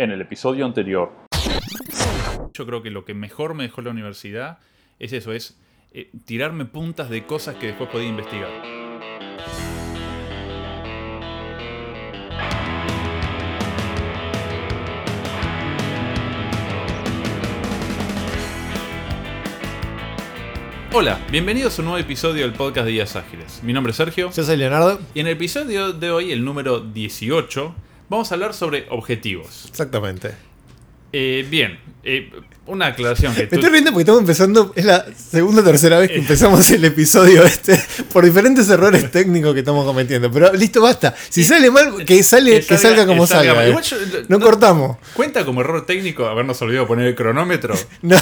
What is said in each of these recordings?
En el episodio anterior. Yo creo que lo que mejor me dejó la universidad es eso, es eh, tirarme puntas de cosas que después podía investigar. Hola, bienvenidos a un nuevo episodio del podcast de Días Ágiles. Mi nombre es Sergio Yo soy Leonardo. y en el episodio de hoy, el número 18, vamos a hablar sobre objetivos. Exactamente. Eh, bien, eh, una aclaración que Me tú- estoy riendo porque estamos empezando, es la segunda o tercera vez que empezamos el episodio este por diferentes errores técnicos que estamos cometiendo. Pero listo, basta. Si sale mal, que, sale, que, salga, como salga. eh. Yo- no, cortamos. ¿Cuenta como error técnico habernos olvidado poner el cronómetro? No,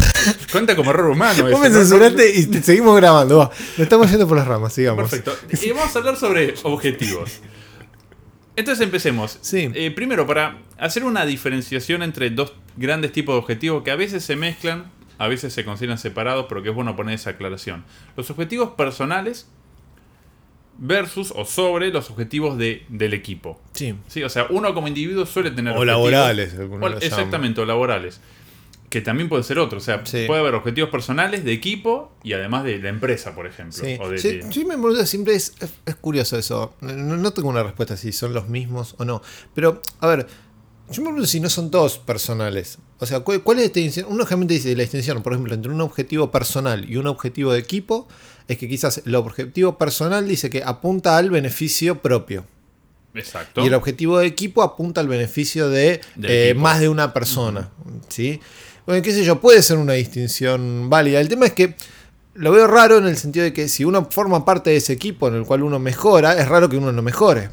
¿Cuenta como error humano? vos eso, me ¿no? censuraste y seguimos grabando. va. Nos estamos yendo por las ramas, sigamos. Perfecto. Y vamos a hablar sobre objetivos. Entonces empecemos. Sí. Eh, primero, para hacer una diferenciación entre dos grandes tipos de objetivos que a veces se mezclan, a veces se consideran separados, pero que es bueno poner esa aclaración. Los objetivos personales versus o sobre los objetivos de, del equipo. Sí. Sí, o sea, uno como individuo suele tener O objetivos- laborales, o- exactamente, o laborales. Que también pueden ser otros. O sea, Sí. puede haber objetivos personales de equipo y además de la empresa, por ejemplo. Sí, o de- sí, me pregunto, siempre es, es- es curioso eso. No, no tengo una respuesta si son los mismos o no. Pero, a ver, yo me pregunto si no son todos personales. O sea, ¿cuál, cuál es la distinción? Uno generalmente dice la distinción, por ejemplo, entre un objetivo personal y un objetivo de equipo, es que quizás el objetivo personal dice que apunta al beneficio propio. Exacto. Y el objetivo de equipo apunta al beneficio de eh, más de una persona. ¿sí? Bueno, qué sé yo, puede ser una distinción válida. El tema es que lo veo raro en el sentido de que si uno forma parte de ese equipo en el cual uno mejora, es raro que uno no mejore.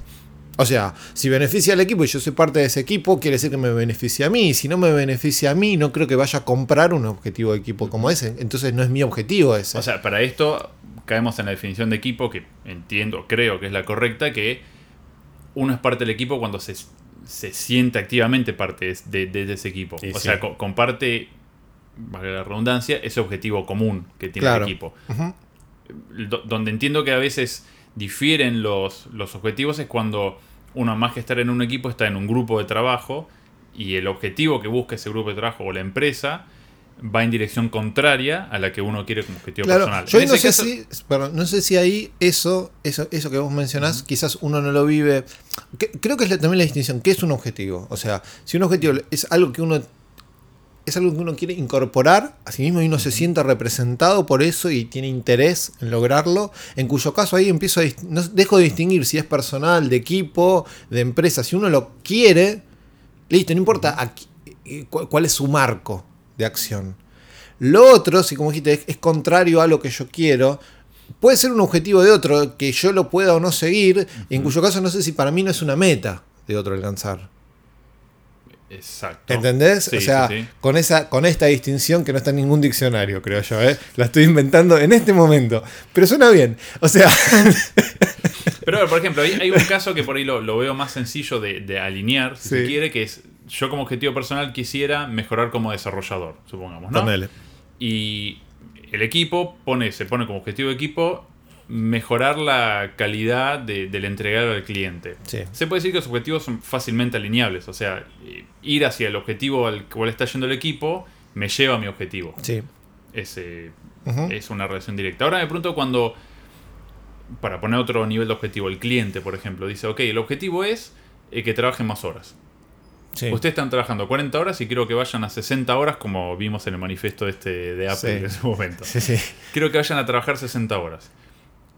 O sea, si beneficia al equipo y yo soy parte de ese equipo, quiere decir que me beneficia a mí. Y si no me beneficia a mí, no creo que vaya a comprar un objetivo de equipo como ese. Entonces no es mi objetivo ese. O sea, para esto caemos en la definición de equipo que entiendo, creo que es la correcta, que uno es parte del equipo cuando se, se siente activamente parte de, de- de ese equipo. Y o sí. sea, co- comparte, valga la redundancia, ese objetivo común que tiene Claro. el equipo. Do- donde entiendo que a veces difieren los, los objetivos es cuando uno más que estar en un equipo está en un grupo de trabajo y el objetivo que busca ese grupo de trabajo o la empresa va en dirección contraria a la que uno quiere como objetivo Claro, personal. yo En no sé, caso- si, perdón, no sé si ahí eso, eso, eso que vos mencionás, quizás uno no lo vive. Que- creo que es la- también la distinción, ¿qué es un objetivo? O sea, si un objetivo es algo que uno es algo que uno quiere incorporar, a sí mismo y uno se siente representado por eso y tiene interés en lograrlo, en cuyo caso ahí empiezo a no, dejo de distinguir si es personal, de equipo, de empresa, si uno lo quiere, listo, no importa a eh, cu- cuál es su marco de acción. Lo otro, si como dijiste, es, es contrario a lo que yo quiero, puede ser un objetivo de otro que yo lo pueda o no seguir, en cuyo caso no sé si para mí no es una meta de otro alcanzar. Exacto. ¿Entendés? Sí, o sea, sí, sí. Con, esa, con esta distinción que no está en ningún diccionario, creo yo, ¿eh? La estoy inventando en este momento. Pero suena bien. O sea, Pero por ejemplo, hay, hay un caso que por ahí lo, lo veo más sencillo de, de alinear, si se quiere, que es yo como objetivo personal quisiera mejorar como desarrollador, supongamos, ¿no? ponele. Y el equipo pone, se pone como objetivo de equipo mejorar la calidad de- del entregado al cliente. Sí. Se puede decir que los objetivos son fácilmente alineables, o sea, ir hacia el objetivo al cual está yendo el equipo me lleva a mi objetivo. Sí. Es, eh, es una relación directa. Ahora de pronto cuando, para poner otro nivel de objetivo, el cliente, por ejemplo, dice, ok, el objetivo es eh, que trabajen más horas. Sí. Ustedes están trabajando 40 horas y quiero que vayan a 60 horas, como vimos en el manifiesto este de Apple Sí. en su momento. Sí, sí. Quiero que vayan a trabajar 60 horas.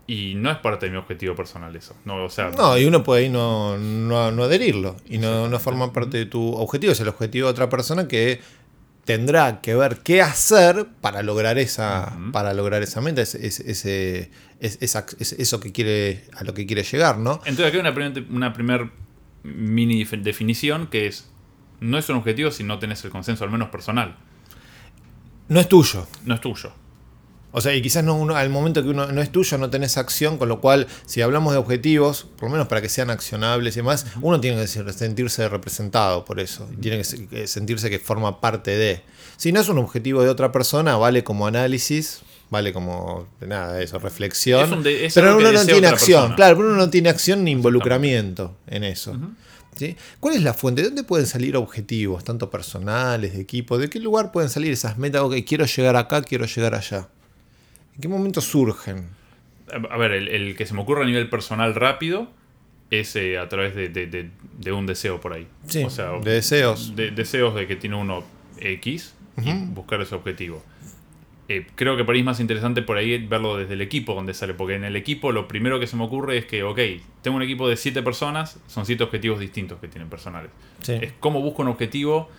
Y no es parte de mi objetivo personal eso. No, o sea, No, y uno puede ahí no, no, no adherirlo. Y no, no forma parte de tu objetivo. Es el objetivo de otra persona que tendrá que ver qué hacer para lograr esa, Ujú. para lograr esa meta, ese, ese- ese- es- esa- es- eso que quiere, a lo que quiere llegar, ¿no? Entonces aquí hay una primer, una primer mini def- definición que es, no es un objetivo si no tenés el consenso, al menos personal. No es tuyo. No es tuyo. O sea, y quizás no uno, al momento que uno no es tuyo, no tenés acción, con lo cual, si hablamos de objetivos, por lo menos para que sean accionables y demás, uno tiene que sentirse representado por eso. Tiene que sentirse que forma parte de. Si no es un objetivo de otra persona, vale como análisis, vale como nada, eso, reflexión. Es un de- es pero uno no tiene acción, persona. claro, pero uno no tiene acción ni involucramiento en eso. ¿sí? ¿Cuál es la fuente? ¿De dónde pueden salir objetivos, tanto personales, de equipo? ¿De qué lugar pueden salir esas metas? Ok, quiero llegar acá, quiero llegar allá. ¿En qué momento surgen? A ver, el, el que se me ocurre a nivel personal rápido es eh, a través de, de- de- de un deseo por ahí. Sí, o sea, de deseos. de- deseos de que tiene uno X y buscar ese objetivo. Eh, creo que por ahí es más interesante por ahí verlo desde el equipo donde sale, porque en el equipo lo primero que se me ocurre es que, ok, tengo un equipo de 7 personas, son 7 objetivos distintos que tienen personales. Sí. Es cómo busco un objetivo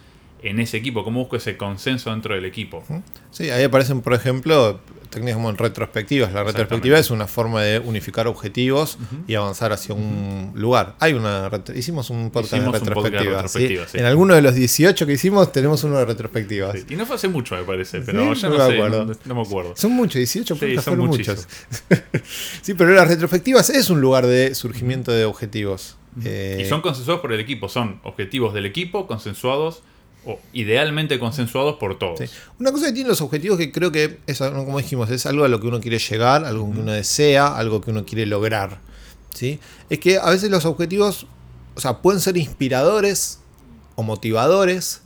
en ese equipo, cómo busco ese consenso dentro del equipo. Sí, ahí aparecen, por ejemplo, técnicas como en retrospectivas. La retrospectiva es una forma de unificar objetivos y avanzar hacia un lugar. Hay una hicimos un podcast Hicimos de de retrospectivas. ¿sí? retrospectivas, sí. En alguno de los 18 que hicimos tenemos uno de retrospectivas. Sí, Y no fue hace mucho, me parece, pero ya no no, me sé, acuerdo. no, no me acuerdo. Son muchos, 18 Sí, podcasts son fueron muchos. sí, pero las retrospectivas es un lugar de surgimiento de objetivos. Eh, Y son consensuados por el equipo, son objetivos del equipo consensuados o idealmente consensuados por todos. Sí. Una cosa que tienen los objetivos que creo que es, como dijimos, es algo a lo que uno quiere llegar, algo que uno desea, algo que uno quiere lograr. ¿sí? Es que a veces los objetivos, o sea, pueden ser inspiradores o motivadores.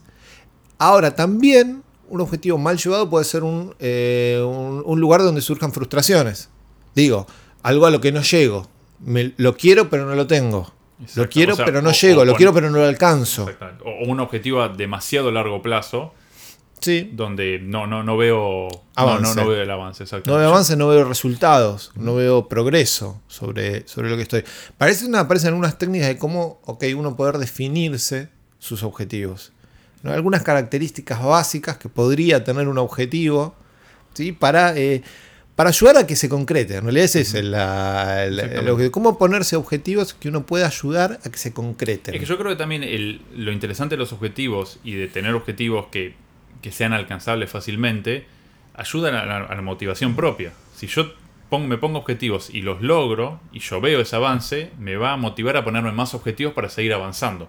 Ahora también un objetivo mal llevado puede ser un, eh, un- un lugar donde surjan frustraciones. Digo, algo a lo que no llego. Me- lo quiero pero no lo tengo. Lo quiero O sea, pero no o- llego. o lo quiero pero no lo alcanzo. O, un objetivo a demasiado largo plazo Sí. donde no, no, no veo Avance. no, no veo el avance. Exacto. No veo avance, no veo resultados, no veo progreso sobre, sobre lo que estoy. Parece una, aparecen unas técnicas de cómo ok, uno poder definirse sus objetivos. ¿no? Algunas características básicas que podría tener un objetivo ¿sí? para, eh, para ayudar a que se concrete. En realidad ese es el, la- el- Exactamente. objetivo. cómo ponerse objetivos que uno pueda ayudar a que se concreten. Es que yo creo que también el- lo interesante de los objetivos y de tener objetivos que, que sean alcanzables fácilmente ayudan a la, a la motivación propia. Si yo pongo- me pongo objetivos y los logro y yo veo ese avance, me va a motivar a ponerme más objetivos para seguir avanzando.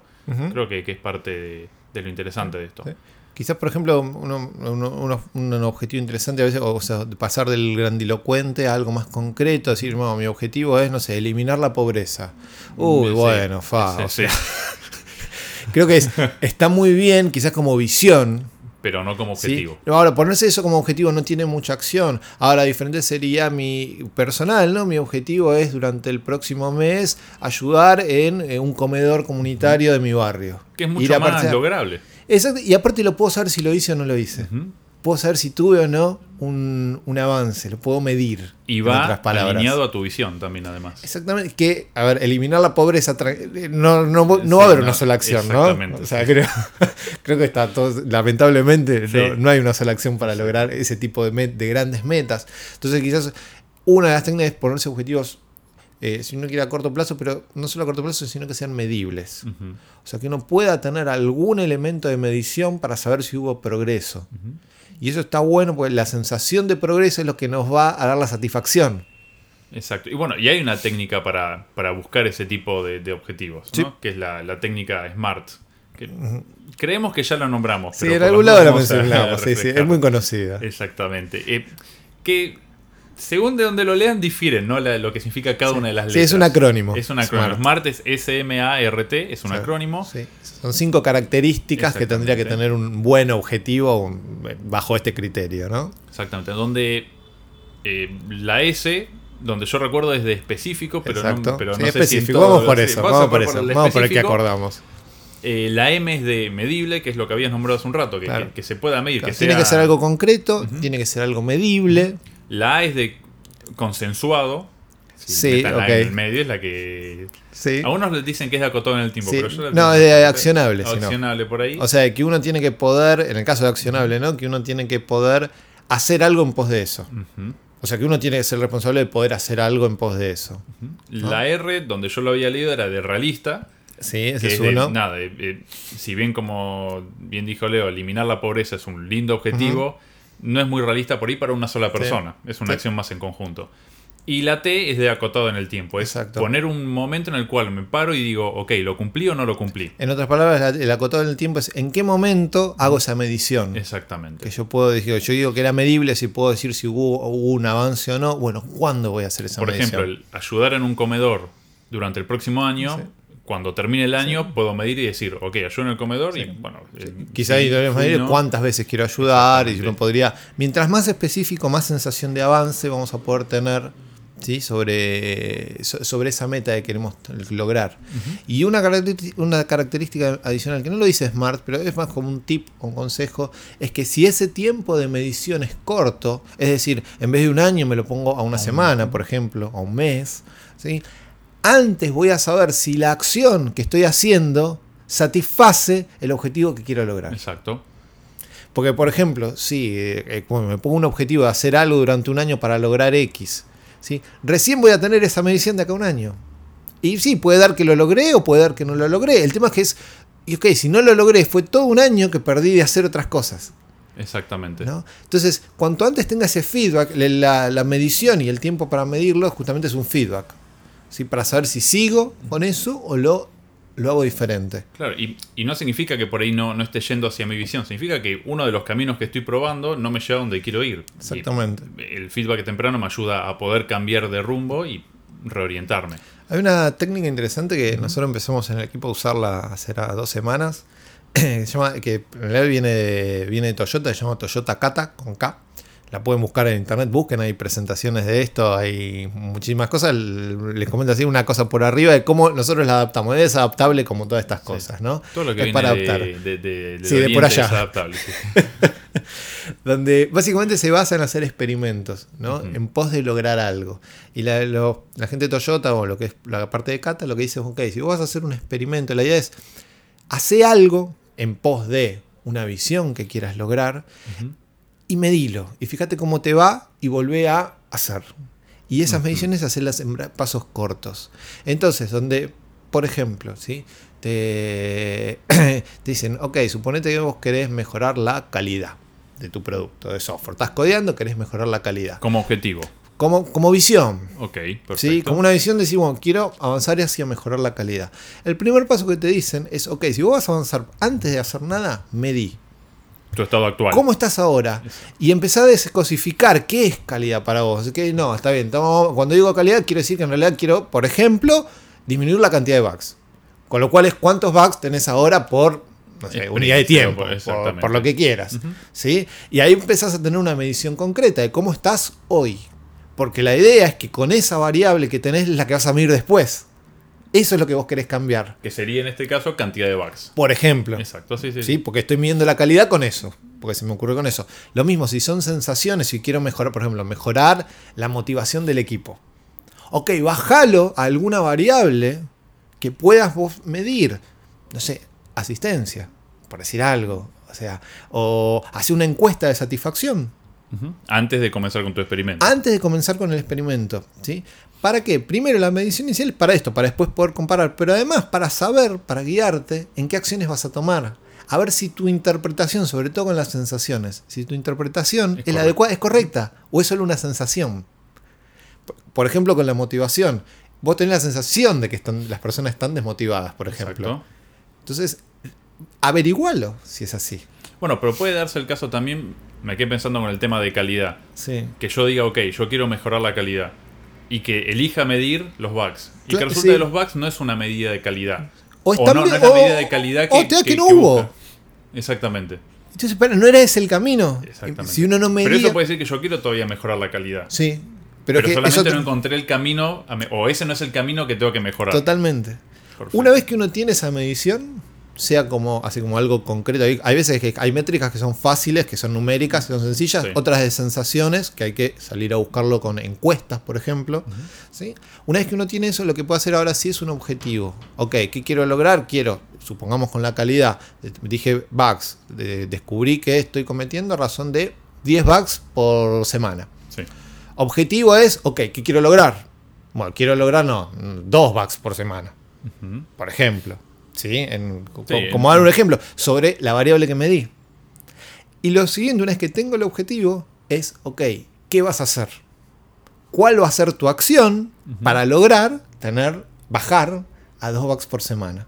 Creo que, que es parte de, de lo interesante de esto. Sí. Quizás, por ejemplo, uno- uno- uno- un objetivo interesante a veces, o sea, pasar del grandilocuente a algo más concreto, decir, no, mi objetivo es, no sé, eliminar la pobreza. Uy, Sí, bueno, fa. sí, o sí. sea, creo que es- está muy bien, quizás como visión. pero no como objetivo. Ahora, ponerse eso como objetivo no tiene mucha acción. Ahora, diferente sería mi personal, ¿no? Mi objetivo es durante el próximo mes ayudar en, eh, un comedor comunitario de mi barrio. Que es mucho más lograble. Exacto, y aparte lo puedo saber si lo hice o no lo hice. Ujú. Puedo saber si tuve o no un, un avance, lo puedo medir. Y va alineado a tu visión también, además. Exactamente, que, a ver, eliminar la pobreza, tra- no, no, no Sí, va a haber no, una sola acción, ¿no? exactamente, O sea, sí. creo, creo que está todo, lamentablemente, Sí. no, no hay una sola acción para lograr ese tipo de, met- de grandes metas. Entonces, quizás una de las técnicas es ponerse objetivos, eh, si uno quiere a corto plazo, pero no solo a corto plazo, sino que sean medibles. O sea, que uno pueda tener algún elemento de medición para saber si hubo progreso. Y eso está bueno porque la sensación de progreso es lo que nos va a dar la satisfacción. Exacto. Y bueno, y hay una técnica para, para buscar ese tipo de, de objetivos, ¿no? Sí. que es la, la técnica SMART. Que creemos que ya la nombramos. Sí, pero en algún lado la mencionamos. Sí, sí, es muy conocida. Exactamente. Eh, que según de donde lo lean difieren, ¿no? La- lo que significa cada una de las Sí, letras. es un acrónimo. Es un acrónimo. Smart. SMART es S-M-A-R-T, es un Sí, acrónimo. sí. Son cinco características que tendría que tener un buen objetivo un- bajo este criterio, ¿no? Exactamente. Donde eh, la S, donde yo recuerdo es de específico, pero Exacto. no, pero Sí, no sé si en específico. todo- vamos por sí, eso, vamos por por eso. Vamos por el que acordamos. Eh, la M es de medible, que es lo que habías nombrado hace un rato, que, Claro. que- que se pueda medir. Claro, que tiene que ser algo concreto, tiene que ser algo medible. La A es de consensuado. Sí, metan la ok. en el medio es la que. Sí. A unos les dicen que es de acotado en el tiempo, Sí. pero yo la No, de bastante accionable, si no. Accionable por ahí. O sea, que uno tiene que poder, en el caso de accionable, ¿no? Que uno tiene que poder hacer algo en pos de eso. O sea, que uno tiene que ser responsable de poder hacer algo en pos de eso. La R, donde yo lo había leído, era de realista. Sí, Que ese es es de, uno. nada, eh, eh, si bien como bien dijo Leo, eliminar la pobreza es un lindo objetivo, no es muy realista por ahí para una sola persona. Es una Sí. acción más en conjunto. Y la T es de acotado en el tiempo. Es Exacto. poner un momento en el cual me paro y digo, ok, ¿lo cumplí o no lo cumplí? En otras palabras, la- el acotado en el tiempo es en qué momento hago esa medición. Exactamente. Que yo puedo decir, yo digo que era medible, si puedo decir si hubo, hubo un avance o no. Bueno, ¿cuándo voy a hacer esa Por medición? ejemplo, el ayudar en un comedor durante el próximo año, Sí. Cuando termine el año puedo medir y decir, ok, ayudo en el comedor y bueno. eh, Quizá sí, ahí debemos fui, medir no. cuántas veces quiero ayudar y uno podría. Mientras más específico, más sensación de avance vamos a poder tener ¿sí? sobre, so- sobre esa meta que queremos lograr. Y una, una característica adicional que no lo dice Smart, pero es más como un tip o un consejo, es que si ese tiempo de medición es corto, es decir, en vez de un año me lo pongo a una semana, por ejemplo, a un mes, ¿sí? Antes voy a saber si la acción que estoy haciendo satisface el objetivo que quiero lograr. Exacto. Porque, por ejemplo, si eh, eh, me pongo un objetivo de hacer algo durante un año para lograr X, ¿sí? recién voy a tener esa medición de acá a un año. Y sí, puede dar que lo logré o puede dar que no lo logré. El tema es que es, y ok, si no lo logré, fue todo un año que perdí de hacer otras cosas. Exactamente. ¿no? Entonces, cuanto antes tenga ese feedback, la, la medición y el tiempo para medirlo justamente es un feedback. ¿Sí? Para saber si sigo con eso o lo, lo hago diferente. Claro, y, y no significa que por ahí no, no esté yendo hacia mi visión, significa que uno de los caminos que estoy probando no me lleva a donde quiero ir. Exactamente. Y el feedback temprano me ayuda a poder cambiar de rumbo y reorientarme. Hay una técnica interesante que nosotros empezamos en el equipo a usarla hace dos semanas, que, se llama, que en realidad viene de, viene de Toyota, se llama Toyota Kata, con K. La pueden buscar en internet, busquen, hay presentaciones de esto, hay muchísimas cosas. Les comento así una cosa por arriba de cómo nosotros la adaptamos. Es adaptable como todas estas cosas, ¿no? Todo lo que es viene para de, adaptar. de, de- del Sí, de por allá. es adaptable. sí. donde básicamente se basa en hacer experimentos, ¿no? En pos de lograr algo. Y la, lo- la gente de Toyota o lo que es la parte de Kata lo que dice es, ok, si vos vas a hacer un experimento, la idea es, hacer algo en pos de una visión que quieras lograr. Y medilo. Y fíjate cómo te va y volvé a hacer. Y esas mediciones hacerlas en pasos cortos. Entonces, donde, por ejemplo, ¿sí? te, te dicen, ok, suponete que vos querés mejorar la calidad de tu producto de software. Estás codeando, querés mejorar la calidad. Como objetivo. Como, como visión. Ok, perfecto. ¿sí? Como una visión de decir, bueno, quiero avanzar hacia mejorar la calidad. El primer paso que te dicen es, ok, si vos vas a avanzar antes de hacer nada, medí. Tu estado actual. ¿Cómo estás ahora? Y empezar a descosificar qué es calidad para vos. Que no, está bien. estamos- cuando digo calidad, quiero decir que en realidad quiero, por ejemplo, disminuir la cantidad de bugs. Con lo cual es cuántos bugs tenés ahora por no sé, unidad de tiempo, por- lo que quieras. ¿sí? Y ahí empezás a tener una medición concreta de cómo estás hoy. Porque la idea es que con esa variable que tenés es la que vas a medir después. Eso es lo que vos querés cambiar. Que sería en este caso cantidad de bugs. Por ejemplo. Exacto, sí, sí. ¿sí? Porque estoy midiendo la calidad con eso. Porque se me ocurrió con eso. Lo mismo, si son sensaciones, si quiero mejorar, por ejemplo, mejorar la motivación del equipo. Ok, bájalo a alguna variable que puedas vos medir. No sé, asistencia, por decir algo. O sea, o hacer una encuesta de satisfacción Antes de comenzar con tu experimento. antes de comenzar con el experimento. ¿sí? ¿Para qué? Primero, la medición inicial es para esto, para después poder comparar, pero además para saber, para guiarte en qué acciones vas a tomar. A ver si tu interpretación, sobre todo con las sensaciones, si tu interpretación Es es, la adecuada, es correcta o es solo una sensación. Por- Por ejemplo, con la motivación. Vos tenés la sensación de que están, las personas están desmotivadas, por ejemplo. Exacto. Entonces, averigualo si es así. Bueno, pero puede darse el caso también, me quedé pensando con el tema de calidad. Sí. Que yo diga, ok, yo quiero mejorar la calidad. Y que elija medir los bugs. Y que resulta sí. que los bugs no es una medida de calidad. O, O no, no es la medida de calidad que, o da que, no que hubo. busca. Exactamente. Entonces, espera, no era ese el camino. Exactamente. Si uno no medía. Pero eso puede decir que yo quiero todavía mejorar la calidad. Sí, Pero, pero, que solamente eso no encontré el camino, o ese no es el camino que tengo que mejorar. totalmente. Perfecto. Una vez que uno tiene esa medición, sea como así como algo concreto, hay, hay veces que hay métricas que son fáciles, que son numéricas, que son sencillas, Sí. otras de sensaciones, que hay que salir a buscarlo con encuestas, por ejemplo. ¿sí? Una vez que uno tiene eso, lo que puede hacer ahora sí es un objetivo. Ok, ¿qué quiero lograr? Quiero, supongamos con la calidad, eh, dije bugs, de- descubrí que estoy cometiendo a razón de 10 bugs por semana. Sí. Objetivo es, ok, ¿qué quiero lograr? Bueno, quiero lograr, no, dos bucks por semana, por ejemplo. ¿Sí? En- co- Sí, como dar un ejemplo, sobre la variable que medí. Y lo siguiente, una vez que tengo el objetivo, es, ok, ¿qué vas a hacer? ¿Cuál va a ser tu acción para lograr tener, bajar a dos bucks por semana?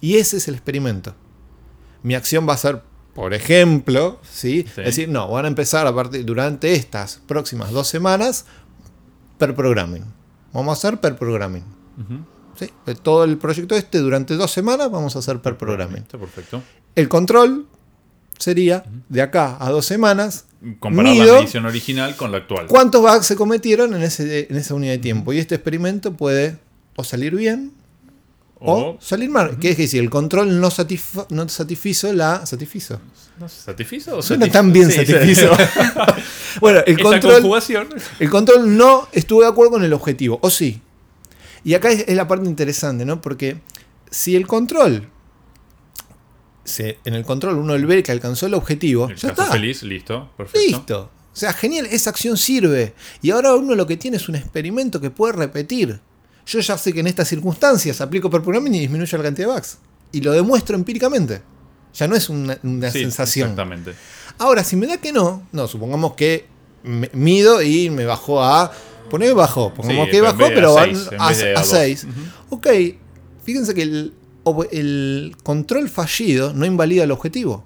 Y ese es el experimento. Mi acción va a ser, por ejemplo, ¿sí? Sí. Es decir, no, van a empezar a partir durante estas próximas dos semanas per programming. Vamos a hacer per programming. ¿Sí? Todo el proyecto este durante dos semanas vamos a hacer per programming. Está perfecto. El control sería de acá a dos semanas. Comparar mido la medición original con la actual. ¿Cuántos bugs se cometieron en, ese, en esa unidad de tiempo? Y este experimento puede o salir bien o, O, salir mal. ¿Qué es decir? El control no, satisfa- no satisfizo la. ¿Satisfizo? ¿no ¿Satisfizo o Suena tan bien Sí, satisfizo. bueno, el control, el control no estuvo de acuerdo con el objetivo, o sí. Y acá es, es la parte interesante, ¿no? Porque si el control, se- en el control uno ve que alcanzó el objetivo, El ya está. feliz, listo. Perfecto. Listo. O sea, genial, esa acción sirve. Y ahora uno lo que tiene es un experimento que puede repetir. Yo ya sé que en estas circunstancias aplico per programming y disminuyo la cantidad de bugs. Y lo demuestro empíricamente. Ya no es una, una Sí, sensación. Exactamente. Ahora, si me da que no, no, supongamos que me- mido y me bajó a. Poneme bajo, pongamos que de pero a va seis, en a vez de a dos. 6. Ok, fíjense que el, control fallido no invalida el objetivo.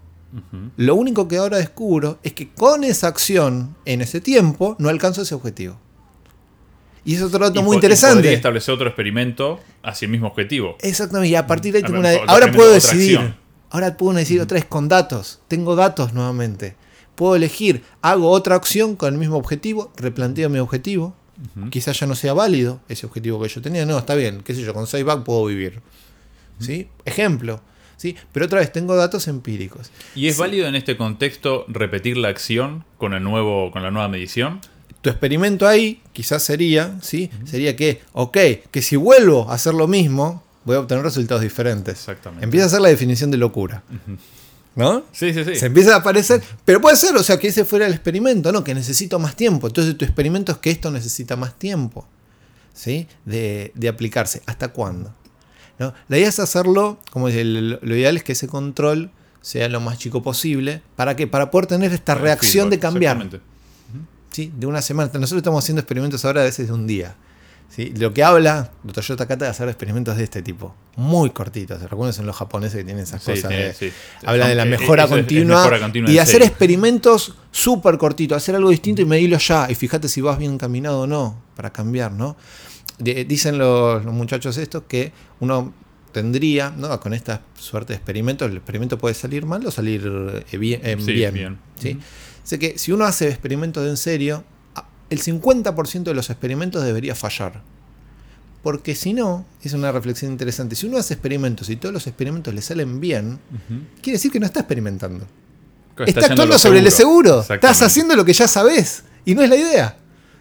Lo único que ahora descubro es que con esa acción en ese tiempo no alcanzo ese objetivo. Y es otro dato muy po- y interesante. establecer otro experimento hacia el mismo objetivo. Exactamente, y a partir de ahí A tengo una. Ahora puedo decidir. acción. Ahora puedo decir otra vez con datos. Tengo datos nuevamente. Puedo elegir, hago otra acción con el mismo objetivo, replanteo mi objetivo. Quizás ya no sea válido ese objetivo que yo tenía. No, está bien, qué sé yo, con 6 bugs puedo vivir. ¿Sí? Ejemplo. ¿Sí? Pero otra vez tengo datos empíricos. ¿Y es Sí. válido en este contexto repetir la acción con, el nuevo, con la nueva medición? tu experimento ahí quizás sería, ¿sí? Sería que, ok, que si vuelvo a hacer lo mismo, voy a obtener resultados diferentes. Exactamente. Empieza a ser la definición de locura. ¿No? Sí, sí, sí. Se empieza a aparecer, pero puede ser, o sea, que ese fuera el experimento, ¿no? Que necesito más tiempo. Entonces tu experimento es que esto necesita más tiempo, ¿sí? De, de aplicarse. ¿Hasta cuándo? ¿No? La idea es hacerlo, como dice, lo ideal es que ese control sea lo más chico posible. ¿Para qué? Para poder tener esta reacción de cambiar. exactamente. ¿sí? de una semana. Nosotros estamos haciendo experimentos ahora a veces de un día. ¿Sí? Lo que habla Toyota Kata de hacer experimentos de este tipo, muy cortitos. Recuerden son los japoneses que tienen esas Sí, cosas. sí, de- sí. Habla de la mejora es- es continua, mejora continua y en hacer serio. experimentos súper cortitos, hacer algo distinto y medirlo ya. Y fíjate si vas bien encaminado o no para cambiar, ¿no? De- dicen los, los muchachos estos que uno tendría, ¿no? con esta suerte de experimentos, el experimento puede salir mal o salir eh, bien. eh, Sí, bien, bien. ¿sí? Ujú. Dice que si uno hace experimentos de en serio, el 50% de los experimentos debería fallar. Porque si no, es una reflexión interesante, si uno hace experimentos y todos los experimentos le salen bien, quiere decir que no está experimentando. Está actuando sobre el seguro. Estás haciendo lo que ya sabes. Y no es la idea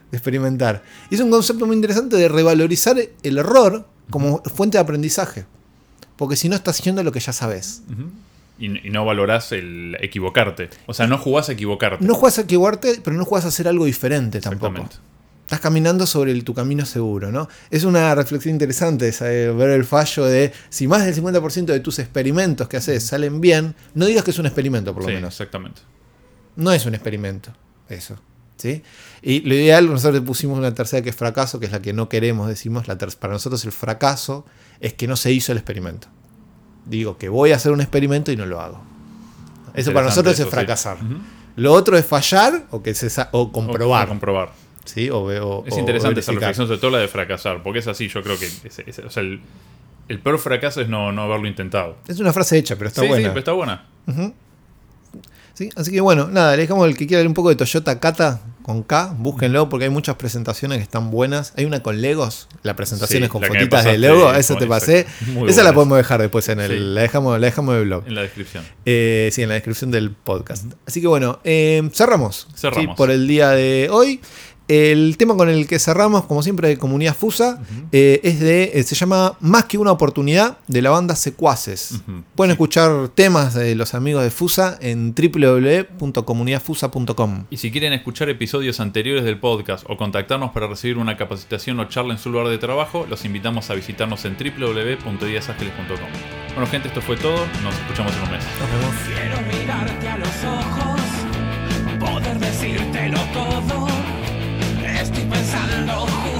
de experimentar. Y es un concepto muy interesante de revalorizar el error como fuente de aprendizaje. Porque si no estás haciendo lo que ya sabes. Y no valorás el equivocarte. O sea, no jugás a equivocarte. No juegas a equivocarte, pero no juegas a hacer algo diferente tampoco. Estás caminando sobre el- tu camino seguro, ¿no? Es una reflexión interesante esa de ver el fallo de si más del 50% de tus experimentos que haces salen bien, no digas que es un experimento, por lo Sí, menos. exactamente. No es un experimento, eso. ¿sí? Y lo ideal, nosotros pusimos una tercera que es fracaso, que es la que no queremos, decimos. La para nosotros el fracaso es que no se hizo el experimento. Digo que voy a hacer un experimento y no lo hago. Eso para nosotros eso, es sí. fracasar. Lo otro es fallar o, que se o comprobar. O- o comprobar. ¿sí? O, o- Es interesante esa reflexión, sobre todo la de fracasar, porque es así, yo creo que es- es- o sea, el, el peor fracaso es no, no haberlo intentado. Es una frase hecha, pero está sí, sí, buena. pero está buena. ¿Sí? Así que bueno, nada, le dejamos el que quiera ver un poco de Toyota Kata con K, búsquenlo porque hay muchas presentaciones que están buenas. Hay una con Legos, la presentación Sí, es con fotitas de Lego, esa con- te pasé. esa la podemos dejar después en el. Sí. La, dejamos, la dejamos en el blog. En la descripción. Eh, sí, en la descripción del podcast. Así que bueno, eh, cerramos. Cerramos. ¿sí? por el día de hoy. El tema con el que cerramos, como siempre, de Comunidad Fusa, eh, es de. eh, se llama Más que una oportunidad de la banda Secuaces. Pueden sí. escuchar temas de los amigos de Fusa en www.comunidadfusa.com. Y si quieren escuchar episodios anteriores del podcast o contactarnos para recibir una capacitación o charla en su lugar de trabajo, los invitamos a visitarnos en www.diasangeles.com. Bueno, gente, esto fue todo. Nos escuchamos en un mes. Nos vemos. Quiero mirarte a los ojos, poder decírtelo todo. Estoy